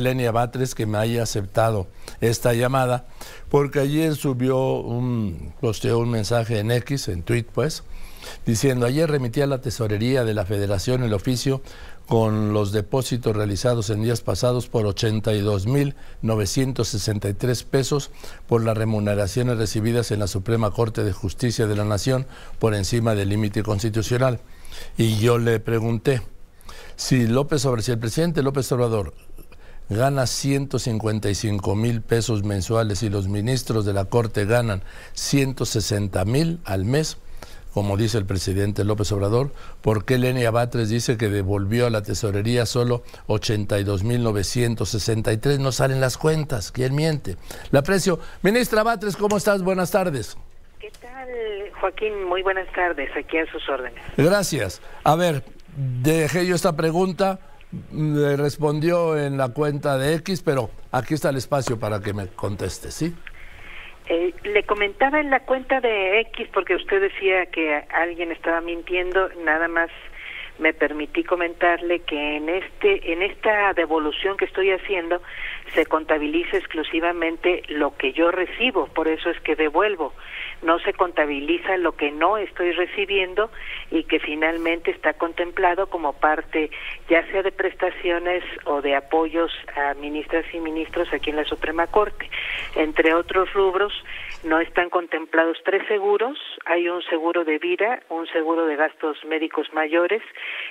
Lenia Batres que me haya aceptado esta llamada, porque ayer subió un, posteó un mensaje en X, en tweet pues, diciendo, ayer remití a la tesorería de la federación el oficio con los depósitos realizados en días pasados por 82.963 pesos por las remuneraciones recibidas en la Suprema Corte de Justicia de la Nación por encima del límite constitucional. Y yo le pregunté si López Obrador, si el presidente López Obrador gana 155 mil pesos mensuales y los ministros de la Corte ganan 160 mil al mes, como dice el presidente López Obrador, ¿por qué Lenia Batres dice que devolvió a la tesorería solo 82 mil 963? No salen las cuentas, ¿quién miente? La aprecio. Ministra Batres, ¿cómo estás? Buenas tardes. ¿Qué tal, Joaquín? Muy buenas tardes, aquí a sus órdenes. Gracias. A ver, dejé yo esta pregunta le respondió en la cuenta de X, pero aquí está el espacio para que me conteste, ¿sí? Eh, le comentaba en la cuenta de X porque usted decía que alguien estaba mintiendo, nada más me permití comentarle que en este en esta devolución que estoy haciendo se contabiliza exclusivamente lo que yo recibo, por eso es que devuelvo. No se contabiliza lo que no estoy recibiendo y que finalmente está contemplado como parte ya sea de prestaciones o de apoyos a ministras y ministros aquí en la Suprema Corte. Entre otros rubros, no están contemplados tres seguros, hay un seguro de vida, un seguro de gastos médicos mayores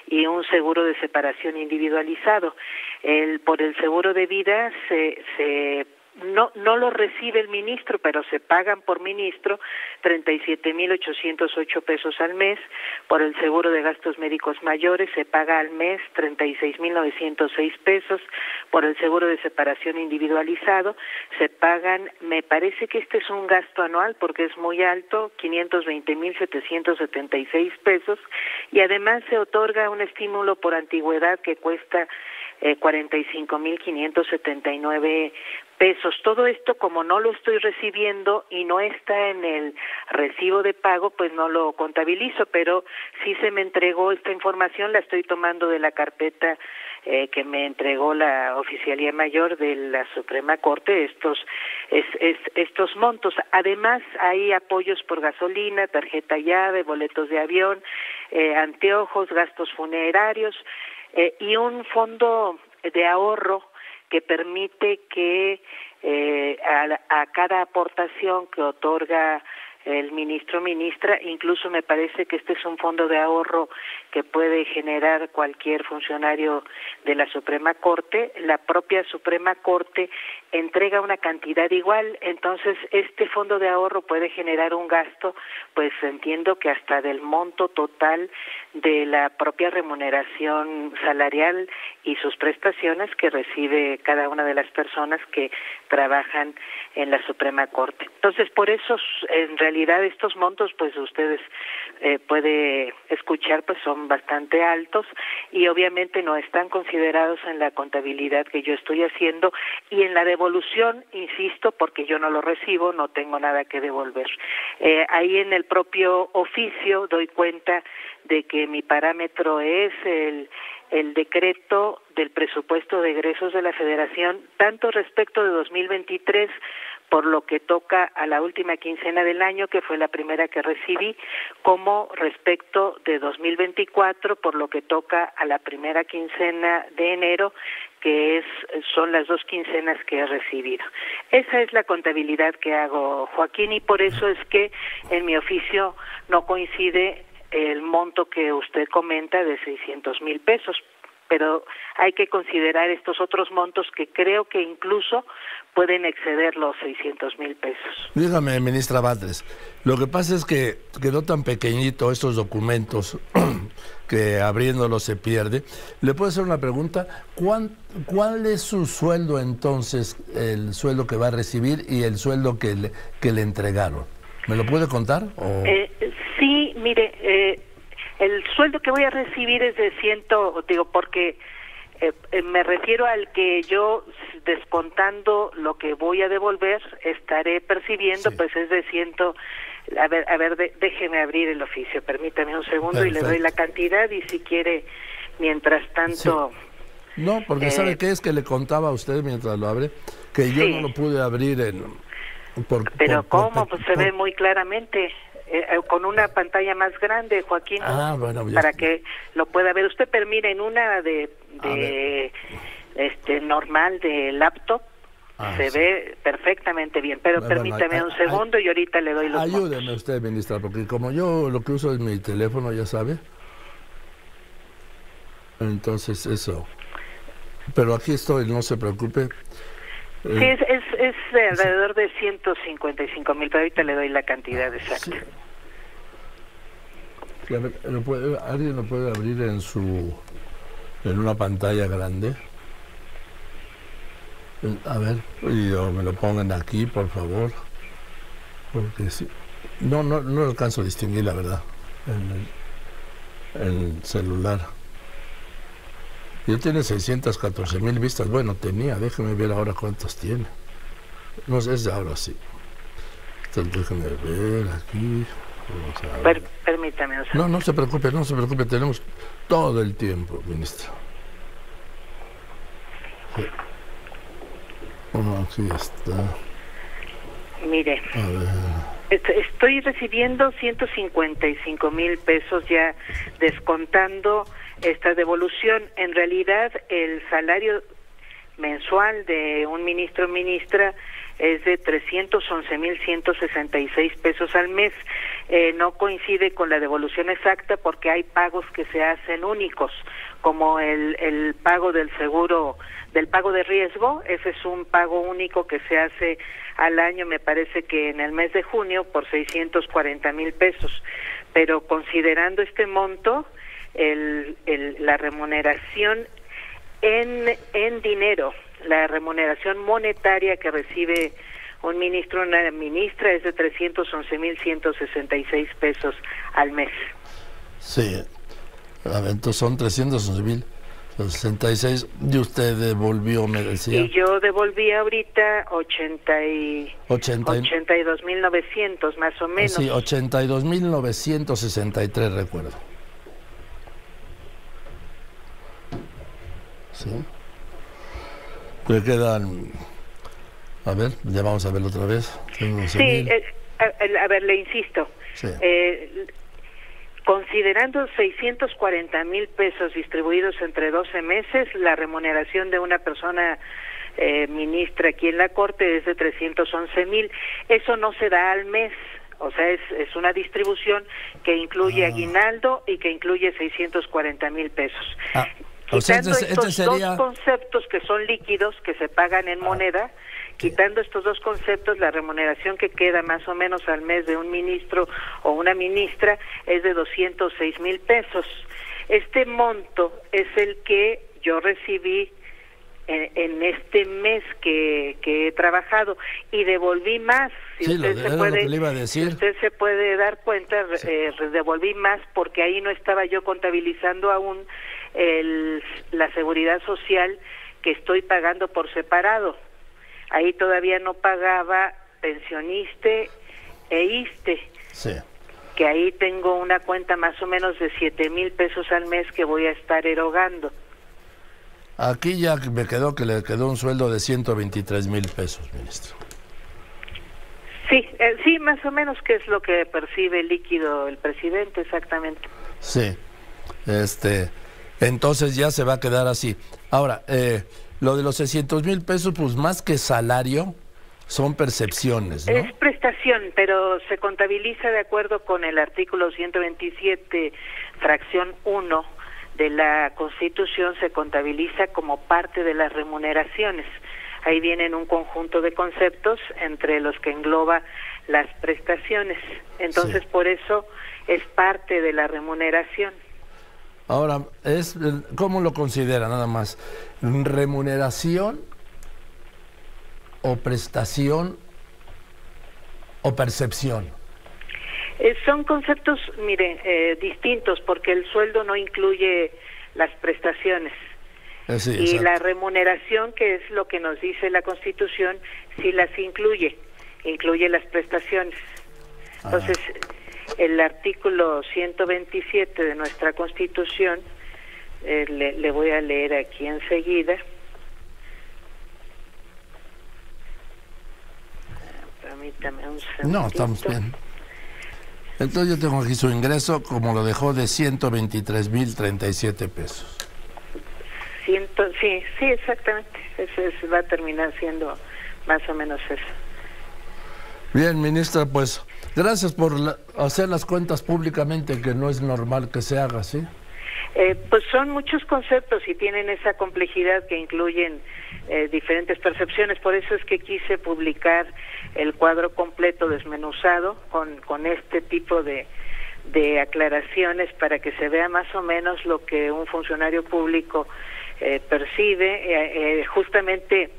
y un seguro de separación individualizado. El, por el seguro de vida se, se no no lo recibe el ministro, pero se pagan por ministro 37.808 pesos al mes. Por el seguro de gastos médicos mayores se paga al mes 36.906 pesos. Por el seguro de separación individualizado se pagan, me parece que este es un gasto anual porque es muy alto, 520.776 pesos. Y además se otorga un estímulo por antigüedad que cuesta eh, 45.579 pesos. Todo esto, como no lo estoy recibiendo y no está en el recibo de pago, pues no lo contabilizo, pero sí se me entregó esta información, la estoy tomando de la carpeta eh, que me entregó la Oficialía Mayor de la Suprema Corte, estos, es, es, estos montos. Además, hay apoyos por gasolina, tarjeta llave, boletos de avión, eh, anteojos, gastos funerarios eh, y un fondo de ahorro que permite que eh, a, a, cada aportación que otorga el ministro ministra, incluso me parece que este es un fondo de ahorro que puede generar cualquier funcionario de la Suprema Corte, la propia Suprema Corte entrega una cantidad igual, entonces este fondo de ahorro puede generar un gasto, pues entiendo que hasta del monto total de la propia remuneración salarial y sus prestaciones que recibe cada una de las personas que trabajan en la Suprema Corte. Entonces, por eso en realidad estos montos, pues ustedes eh, puede escuchar, pues son bastante altos y obviamente no están considerados en la contabilidad que yo estoy haciendo y en la devolución, insisto, porque yo no lo recibo, no tengo nada que devolver. Eh, ahí en el propio oficio doy cuenta de que mi parámetro es el el decreto del presupuesto de egresos de la Federación, tanto respecto de 2023 por lo que toca a la última quincena del año, que fue la primera que recibí, como respecto de 2024 por lo que toca a la primera quincena de enero, que es son las dos quincenas que he recibido. Esa es la contabilidad que hago, Joaquín, y por eso es que en mi oficio no coincide el monto que usted comenta de 600 mil pesos, pero hay que considerar estos otros montos que creo que incluso pueden exceder los 600 mil pesos. Dígame, ministra Batres, lo que pasa es que quedó tan pequeñito estos documentos que abriéndolo se pierde. ¿Le puedo hacer una pregunta? ¿Cuál, ¿Cuál es su sueldo entonces, el sueldo que va a recibir y el sueldo que le, que le entregaron? ¿Me lo puede contar? Eh, sí, mire, eh, el sueldo que voy a recibir es de ciento, digo, porque eh, eh, me refiero al que yo descontando lo que voy a devolver estaré percibiendo, pues es de ciento. A ver, a ver, déjeme abrir el oficio, permítame un segundo y le doy la cantidad y si quiere, mientras tanto. No, porque ¿sabe qué es que le contaba a usted mientras lo abre? Que yo no lo pude abrir en... Pero ¿cómo? pues se ve muy claramente. Eh, eh, con una pantalla más grande, Joaquín, ah, para que lo pueda ver. Usted permite en una de, de este normal de laptop. Ah, se ve perfectamente bien, pero permítame un segundo y ahorita le doy los Ayúdeme usted, ministra, porque como yo lo que uso es mi teléfono, ya sabe. Entonces, eso. Pero aquí estoy, no se preocupe. Sí, es, es, es alrededor de 155 mil, pero ahorita le doy la cantidad exacta. ¿Alguien lo puede abrir en su en una pantalla grande? A ver, y me lo pongan aquí, por favor. Porque sí. No, no, no alcanzo a distinguir la verdad en el celular. Ya tiene 614 mil vistas. Bueno, tenía, déjeme ver ahora cuántas tiene. No sé, es ahora sí. Entonces, déjeme ver aquí. permítame. No, no se preocupe, no se preocupe. Tenemos todo el tiempo, ministro. Bueno, aquí está. Mire. Estoy recibiendo 155 mil pesos ya descontando esta devolución. En realidad, el salario mensual de un ministro o ministra es de 311.166 pesos al mes. Eh, no coincide con la devolución exacta porque hay pagos que se hacen únicos, como el, el pago del seguro, del pago de riesgo. Ese es un pago único que se hace al año, me parece que en el mes de junio, por 640 mil pesos. Pero considerando este monto, el, la remuneración en, en dinero, la remuneración monetaria que recibe un ministro una ministra es de 311.166 pesos al mes. Sí, entonces son 311.066 y usted devolvió, me decía. Y yo devolví ahorita 80 y... 82.900 más o menos. Sí, 82.963 recuerdo. ¿Sí? Le quedan, a ver, ya vamos a verlo otra vez. Sí, eh, a, ver, le insisto. Eh, considerando 640 mil pesos distribuidos entre 12 meses, la remuneración de una persona eh, ministra aquí en la Corte es de 311 mil. Eso no se da al mes. O sea, es, es una distribución que incluye ah. aguinaldo y que incluye 640 mil pesos. Ah. Quitando este estos dos conceptos que son líquidos, que se pagan en ah, moneda, quitando estos dos conceptos, la remuneración que queda más o menos al mes de un ministro o una ministra es de 206 mil pesos. Este monto es el que yo recibí en, este mes que, que, he trabajado y devolví más. Si usted se puede, decir. usted se puede dar cuenta, eh, devolví más porque ahí no estaba yo contabilizando aún el, la seguridad social que estoy pagando por separado. Ahí todavía no pagaba pensioniste e ISTE. Que ahí tengo una cuenta más o menos de siete mil pesos al mes que voy a estar erogando. Aquí ya me quedó que le quedó un sueldo de 123 mil pesos, ministro. Sí, eh, sí, más o menos que es lo que percibe líquido el presidente, exactamente. Sí, este, entonces ya se va a quedar así. Ahora, eh, lo de los 600 mil pesos, pues más que salario, son percepciones, ¿no? Es prestación, pero se contabiliza de acuerdo con el artículo 127, fracción 1 de la Constitución, se contabiliza como parte de las remuneraciones. Ahí vienen un conjunto de conceptos entre los que engloba las prestaciones. Entonces, por eso es parte de la remuneración. Ahora, es ¿cómo lo considera nada más? ¿Remuneración o prestación o percepción? Eh, son conceptos, mire, eh, distintos porque el sueldo no incluye las prestaciones. Eh, y la remuneración, que es lo que nos dice la Constitución, sí las incluye, incluye las prestaciones. Ah. El artículo 127 de nuestra Constitución Eh, le, le voy a leer aquí enseguida. Permítame un segundo. No, estamos bien. Entonces yo tengo aquí su ingreso, como lo dejó, de 123.037 pesos. Ciento, sí, sí, exactamente. Ese es- va a terminar siendo más o menos eso. Bien, ministra, pues gracias por la- hacer las cuentas públicamente, que no es normal que se haga, ¿sí? Eh, pues son muchos conceptos y tienen esa complejidad que incluyen eh, diferentes percepciones. Por eso es que quise publicar el cuadro completo desmenuzado con, con este tipo de, de aclaraciones para que se vea más o menos lo que un funcionario público eh, percibe. Eh, eh, justamente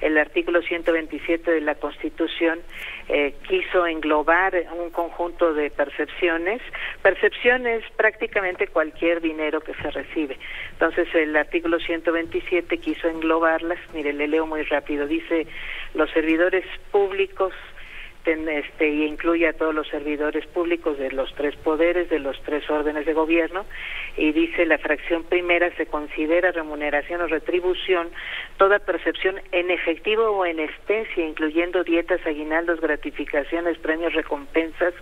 el artículo 127 de la Constitución eh, quiso englobar un conjunto de percepciones. Percepción es prácticamente cualquier dinero que se recibe. Entonces el artículo 127 quiso englobarlas. Mire, le leo muy rápido. Dice, los servidores públicos ten- este, y incluye a todos los servidores públicos de los tres poderes, de los tres órdenes de gobierno, y dice la fracción primera se considera remuneración o retribución toda percepción en efectivo o en especie, incluyendo dietas, aguinaldos, gratificaciones, premios, recompensas,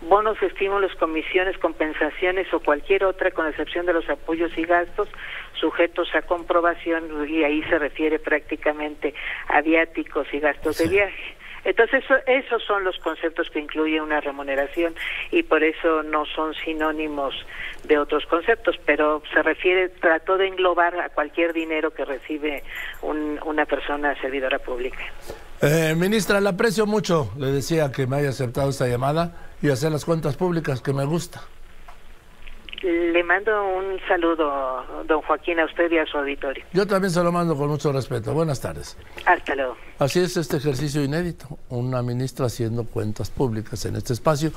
bonos, estímulos, comisiones, compensaciones o cualquier otra, con excepción de los apoyos y gastos sujetos a comprobación, y ahí se refiere prácticamente a viáticos y gastos de viaje. Entonces, eso- esos son los conceptos que incluye una remuneración y por eso no son sinónimos de otros conceptos, pero se refiere, trató de englobar a cualquier dinero que recibe un- una persona servidora pública. Eh, ministra, le aprecio mucho, le decía que me haya aceptado esta llamada y hacer las cuentas públicas, que me gusta. Le mando un saludo, don Joaquín, a usted y a su auditorio. Yo también se lo mando con mucho respeto. Buenas tardes. Hasta luego. Así es este ejercicio inédito, una ministra haciendo cuentas públicas en este espacio.